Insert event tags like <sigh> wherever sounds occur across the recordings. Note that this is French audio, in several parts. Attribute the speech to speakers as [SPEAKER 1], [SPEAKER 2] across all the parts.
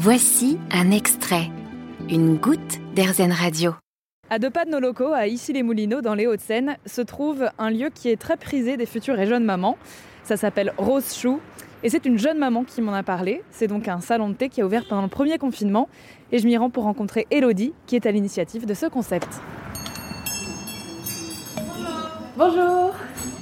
[SPEAKER 1] Voici un extrait, une goutte d'Airzen Radio.
[SPEAKER 2] À deux pas de nos locaux, à Issy-les-Moulineaux, dans les Hauts-de-Seine, se trouve un lieu qui est très prisé des futures et jeunes mamans. Ça s'appelle Rose Chou. Et c'est une jeune maman qui m'en a parlé. C'est donc un salon de thé qui a ouvert pendant le premier confinement. Et je m'y rends pour rencontrer Elodie, qui est à l'initiative de ce concept. Bonjour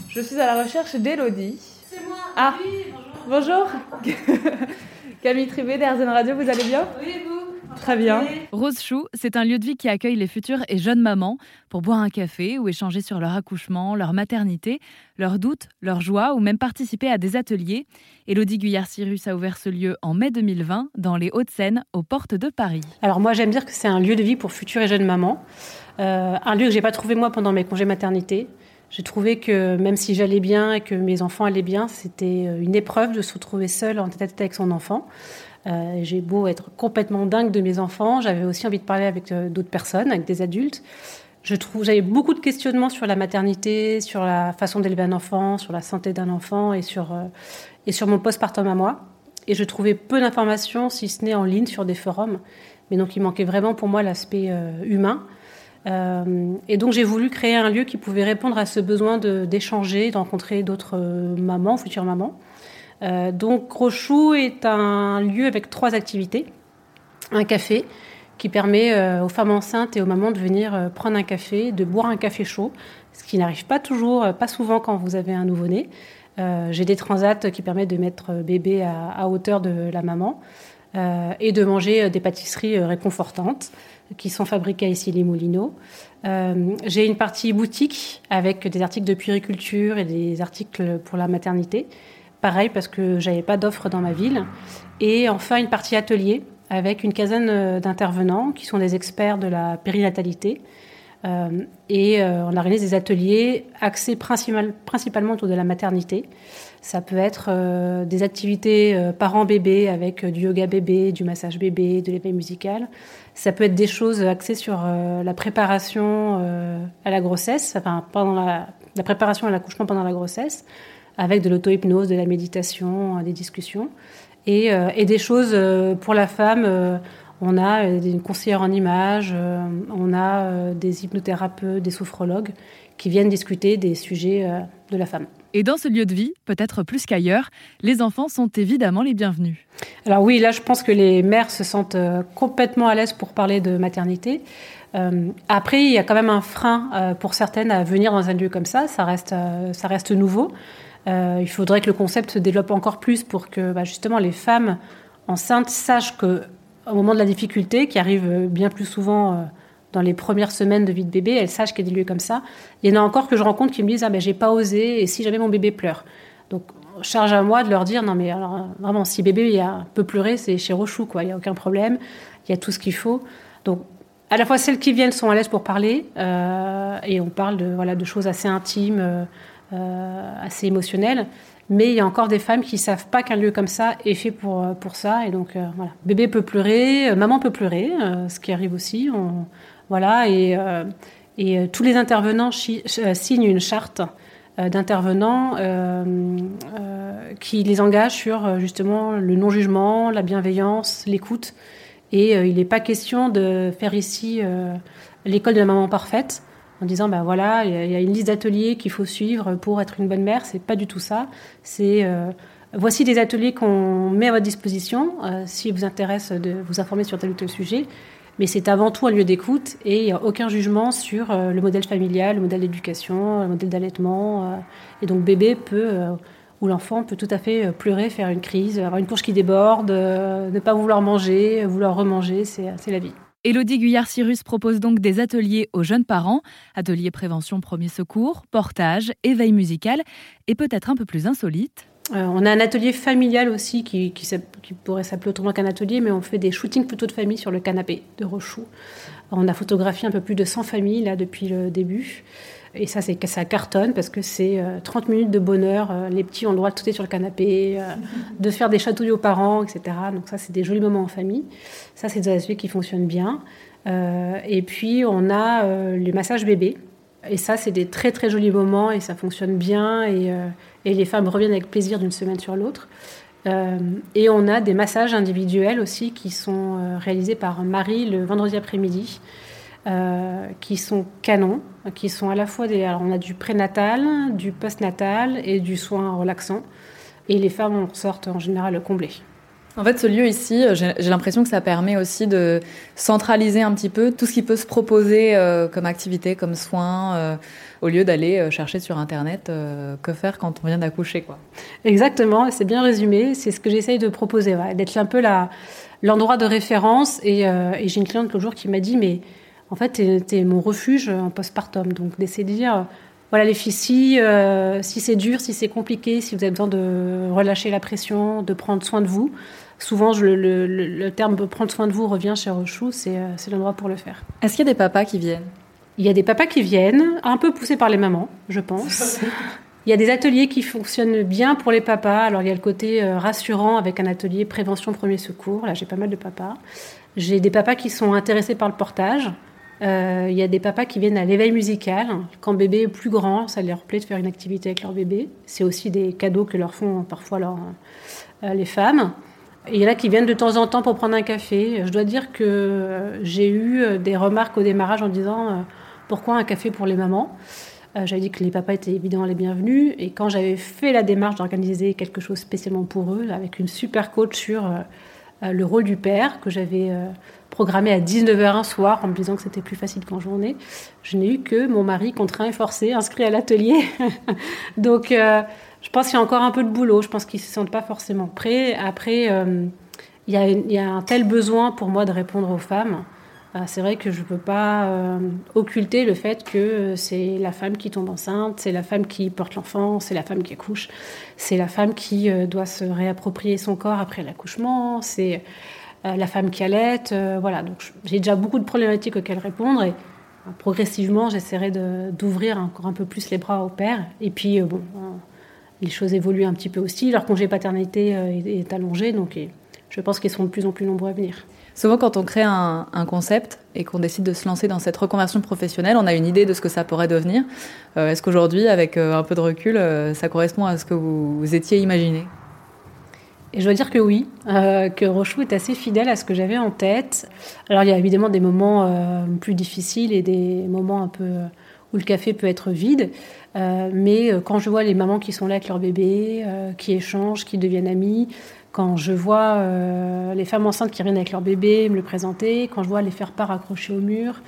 [SPEAKER 2] Je suis à la recherche d'Elodie.
[SPEAKER 3] C'est moi
[SPEAKER 2] Ah.
[SPEAKER 3] Oui, bonjour.
[SPEAKER 2] Bonjour <laughs> Camille Trivet d'Airzen Radio, vous allez bien
[SPEAKER 3] Oui, vous
[SPEAKER 2] Très bien. Rose Chou, c'est un lieu de vie qui accueille les futures et jeunes mamans pour boire un café ou échanger sur leur accouchement, leur maternité, leurs doutes, leurs joies ou même participer à des ateliers. Élodie Guyard-Cyrus a ouvert ce lieu en mai 2020 dans les Hauts-de-Seine, aux portes de Paris.
[SPEAKER 4] Alors moi j'aime dire que c'est un lieu de vie pour futures et jeunes mamans. Euh, un lieu que j'ai pas trouvé moi pendant mes congés maternité. J'ai trouvé que même si j'allais bien et que mes enfants allaient bien, c'était une épreuve de se retrouver seule en tête à tête avec son enfant. Euh, j'ai beau être complètement dingue de mes enfants, j'avais aussi envie de parler avec euh, d'autres personnes, avec des adultes. J'avais beaucoup de questionnements sur la maternité, sur la façon d'élever un enfant, sur la santé d'un enfant et sur, euh, et sur mon postpartum à moi. Et je trouvais peu d'informations, si ce n'est en ligne sur des forums. Mais donc il manquait vraiment pour moi l'aspect euh, humain. Euh, et donc j'ai voulu créer un lieu qui pouvait répondre à ce besoin d'échanger, de, rencontrer d'autres euh, mamans, futures mamans. Euh, donc Rochou est un lieu avec trois activités. Un café qui permet aux femmes enceintes et aux mamans de venir prendre un café, de boire un café chaud, ce qui n'arrive pas toujours, pas souvent quand vous avez un nouveau-né. J'ai des transats qui permettent de mettre bébé à hauteur de la maman euh, et de manger euh, des pâtisseries euh, réconfortantes qui sont fabriquées ici les Moulineaux. J'ai une partie boutique avec des articles de puériculture et des articles pour la maternité. Pareil parce que j'avais pas d'offre dans ma ville. Et enfin une partie atelier avec une quinzaine d'intervenants qui sont des experts de la périnatalité. Euh, et euh, on organise des ateliers axés principal- principalement autour de la maternité. Ça peut être euh, des activités parents-bébés avec du yoga bébé, du massage bébé, de l'éveil musical. Ça peut être des choses axées sur la préparation à la grossesse, enfin pendant la, préparation à l'accouchement pendant la grossesse, avec de l'auto-hypnose, de la méditation, des discussions, et, des choses pour la femme. On a euh, des conseillères en images, euh, on a euh, des hypnothérapeutes, des sophrologues qui viennent discuter des sujets de la femme.
[SPEAKER 2] Et dans ce lieu de vie, peut-être plus qu'ailleurs, les enfants sont évidemment les bienvenus.
[SPEAKER 4] Alors oui, là, je pense que les mères se sentent complètement à l'aise pour parler de maternité. Euh, après, il y a quand même un frein pour certaines à venir dans un lieu comme ça. Ça reste, ça reste nouveau. Euh, il faudrait que le concept se développe encore plus pour que bah, justement les femmes enceintes sachent que au moment de la difficulté, qui arrive euh, bien plus souvent euh, dans les premières semaines de vie de bébé, elles sachent qu'il y a des lieux comme ça. Il y en a encore que je rencontre qui me disent ah ben j'ai pas osé et si jamais mon bébé pleure. Donc charge à moi de leur dire non mais alors vraiment si bébé il a, peut pleurer c'est chez Rochou quoi, il y a aucun problème, il y a tout ce qu'il faut. Donc à la fois celles qui viennent sont à l'aise pour parler euh, et on parle de voilà de choses assez intimes, assez émotionnelles. Mais il y a encore des femmes qui savent pas qu'un lieu comme ça est fait pour, euh, pour ça. Et donc, euh, voilà. Bébé peut pleurer, euh, maman peut pleurer, ce qui arrive aussi. On, voilà. Et, et tous les intervenants signent une charte d'intervenants qui les engage sur justement le non-jugement, la bienveillance, l'écoute. Et il n'est pas question de faire ici l'école de la maman parfaite en disant ben voilà il y a- une liste d'ateliers qu'il faut suivre pour être une bonne mère. C'est pas du tout ça. C'est euh, voici des ateliers qu'on met à votre disposition euh, s'il vous intéresse de vous informer sur tel ou tel sujet. Mais c'est avant tout un lieu d'écoute et il n'y a aucun jugement sur euh, le modèle familial, le modèle d'éducation, le modèle d'allaitement. euh, et donc bébé peut, ou l'enfant peut tout à fait pleurer, faire une crise, avoir une couche qui déborde, ne pas vouloir manger, vouloir remanger, c'est la vie.
[SPEAKER 2] Élodie Guyard-Cyrus propose donc des ateliers aux jeunes parents, ateliers prévention premier secours, portage, éveil musical et peut-être un peu plus insolite.
[SPEAKER 4] Euh, on a un atelier familial aussi qui pourrait s'appeler autrement qu'un atelier, mais on fait des shootings photos de famille sur le canapé de Rochou. On a photographié un peu plus de 100 familles là depuis le début. Et ça, c'est ça cartonne parce que c'est euh, 30 minutes de bonheur. Euh, les petits ont le droit de sauter sur le canapé, euh, <laughs> de faire des chatouilles aux parents, etc. Donc ça, c'est des jolis moments en famille. Ça, c'est des ateliers qui fonctionnent bien. Euh, et puis, on a euh, les massages bébés. Et ça, c'est des très très jolis moments et ça fonctionne bien et, euh, et les femmes reviennent avec plaisir d'une semaine sur l'autre. et on a des massages individuels aussi qui sont réalisés par Marie le vendredi après-midi. Qui sont canons, qui sont à la fois des. Alors on a du prénatal, du postnatal et du soin relaxant. Et les femmes en sortent en général comblées.
[SPEAKER 2] En fait, ce lieu ici, euh, j'ai l'impression que ça permet aussi de centraliser un petit peu tout ce qui peut se proposer euh, comme activité, comme soins, euh, au lieu d'aller chercher sur Internet que faire quand on vient d'accoucher. quoi.
[SPEAKER 4] Exactement, c'est bien résumé. C'est ce que j'essaye de proposer, d'être un peu l'endroit de référence. Et, et j'ai une cliente l'autre jour qui m'a dit, mais en fait, tu es, mon refuge en postpartum. Donc, d'essayer de dire voilà les filles, si, si c'est dur, si c'est compliqué, si vous avez besoin de relâcher la pression, de prendre soin de vous, souvent le, terme prendre soin de vous revient chez Rochou, euh, c'est l'endroit pour le faire.
[SPEAKER 2] Est-ce qu'il y a des papas qui viennent?
[SPEAKER 4] Il y a des papas qui viennent, un peu poussés par les mamans, je pense. <laughs> Il y a des ateliers qui fonctionnent bien pour les papas. Alors il y a le côté euh, rassurant avec un atelier prévention premier secours. Là j'ai pas mal de papas. J'ai des papas qui sont intéressés par le portage. Euh, il y a des papas qui viennent à l'éveil musical. Quand bébé est plus grand, ça leur plaît de faire une activité avec leur bébé. C'est aussi des cadeaux que leur font parfois les femmes. Il y en a qui viennent de temps en temps pour prendre un café. Je dois dire que euh, j'ai eu euh, des remarques au démarrage en disant euh, pourquoi un café pour les mamans? J'avais dit que les papas étaient évidemment les bienvenus. Et quand j'avais fait la démarche d'organiser quelque chose spécialement pour eux, avec une super coach sur le rôle du père, que j'avais programmé à 19h un soir en me disant que c'était plus facile qu'en journée, je n'ai eu que mon mari contraint et forcé, inscrit à l'atelier. <laughs> Donc je pense qu'il y a encore un peu de boulot. Je pense qu'ils ne se sentent pas forcément prêts. Après, euh, il, y a, un tel besoin pour moi de répondre aux femmes. Euh, c'est vrai que je ne peux pas euh, occulter le fait que c'est la femme qui tombe enceinte, c'est la femme qui porte l'enfant, c'est la femme qui accouche, c'est la femme qui doit se réapproprier son corps après l'accouchement, c'est la femme qui allait. voilà, donc j'ai déjà beaucoup de problématiques auxquelles répondre et progressivement j'essaierai d'ouvrir encore un peu plus les bras au père. Et puis, bon les choses évoluent un petit peu aussi. Leur congé paternité euh, est, allongé, donc je pense qu'ils seront de plus en plus nombreux à venir.
[SPEAKER 2] Souvent, quand on crée un, concept et qu'on décide de se lancer dans cette reconversion professionnelle, on a une idée de ce que ça pourrait devenir. Euh, est-ce qu'aujourd'hui, avec euh, un peu de recul, ça correspond à ce que vous étiez imaginé?
[SPEAKER 4] Et je dois dire que oui, que Rochou est assez fidèle à ce que j'avais en tête. Alors il y a évidemment des moments plus difficiles et des moments un peu où le café peut être vide. Euh, mais euh, quand je vois les mamans qui sont là avec leur bébé, euh, qui échangent, qui deviennent amies, quand je vois les femmes enceintes qui viennent avec leur bébé me le présenter, quand je vois les faire part accrochés au mur,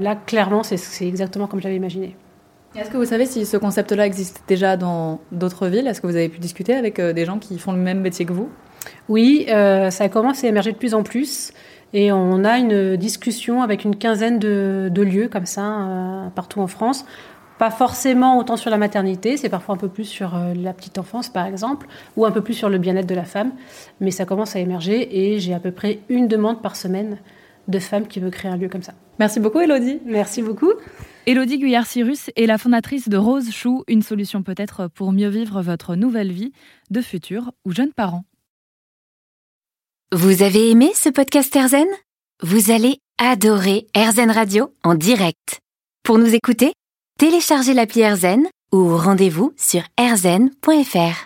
[SPEAKER 4] là, clairement, c'est exactement comme j'avais imaginé.
[SPEAKER 2] Est-ce que vous savez si ce concept-là existe déjà dans d'autres villes? Est-ce que vous avez pu discuter avec des gens qui font le même métier que vous?
[SPEAKER 4] Oui, ça commence à émerger de plus en plus. Et on a une discussion avec une quinzaine de, lieux comme ça, partout en France, pas forcément autant sur la maternité, c'est parfois un peu plus sur euh, la petite enfance par exemple, ou un peu plus sur le bien-être de la femme, mais ça commence à émerger et j'ai à peu près une demande par semaine de femmes qui veulent créer un lieu comme ça.
[SPEAKER 2] Merci beaucoup Elodie.
[SPEAKER 4] Merci beaucoup.
[SPEAKER 2] Elodie Guyard-Cyrus est la fondatrice de Rose Chou, une solution peut-être pour mieux vivre votre nouvelle vie de futurs ou jeunes parents.
[SPEAKER 1] Vous avez aimé ce podcast Erzen Vous allez adorer Erzen Radio en direct. Pour nous écouter, Téléchargez l'appli AirZen ou rendez-vous sur airzen.fr.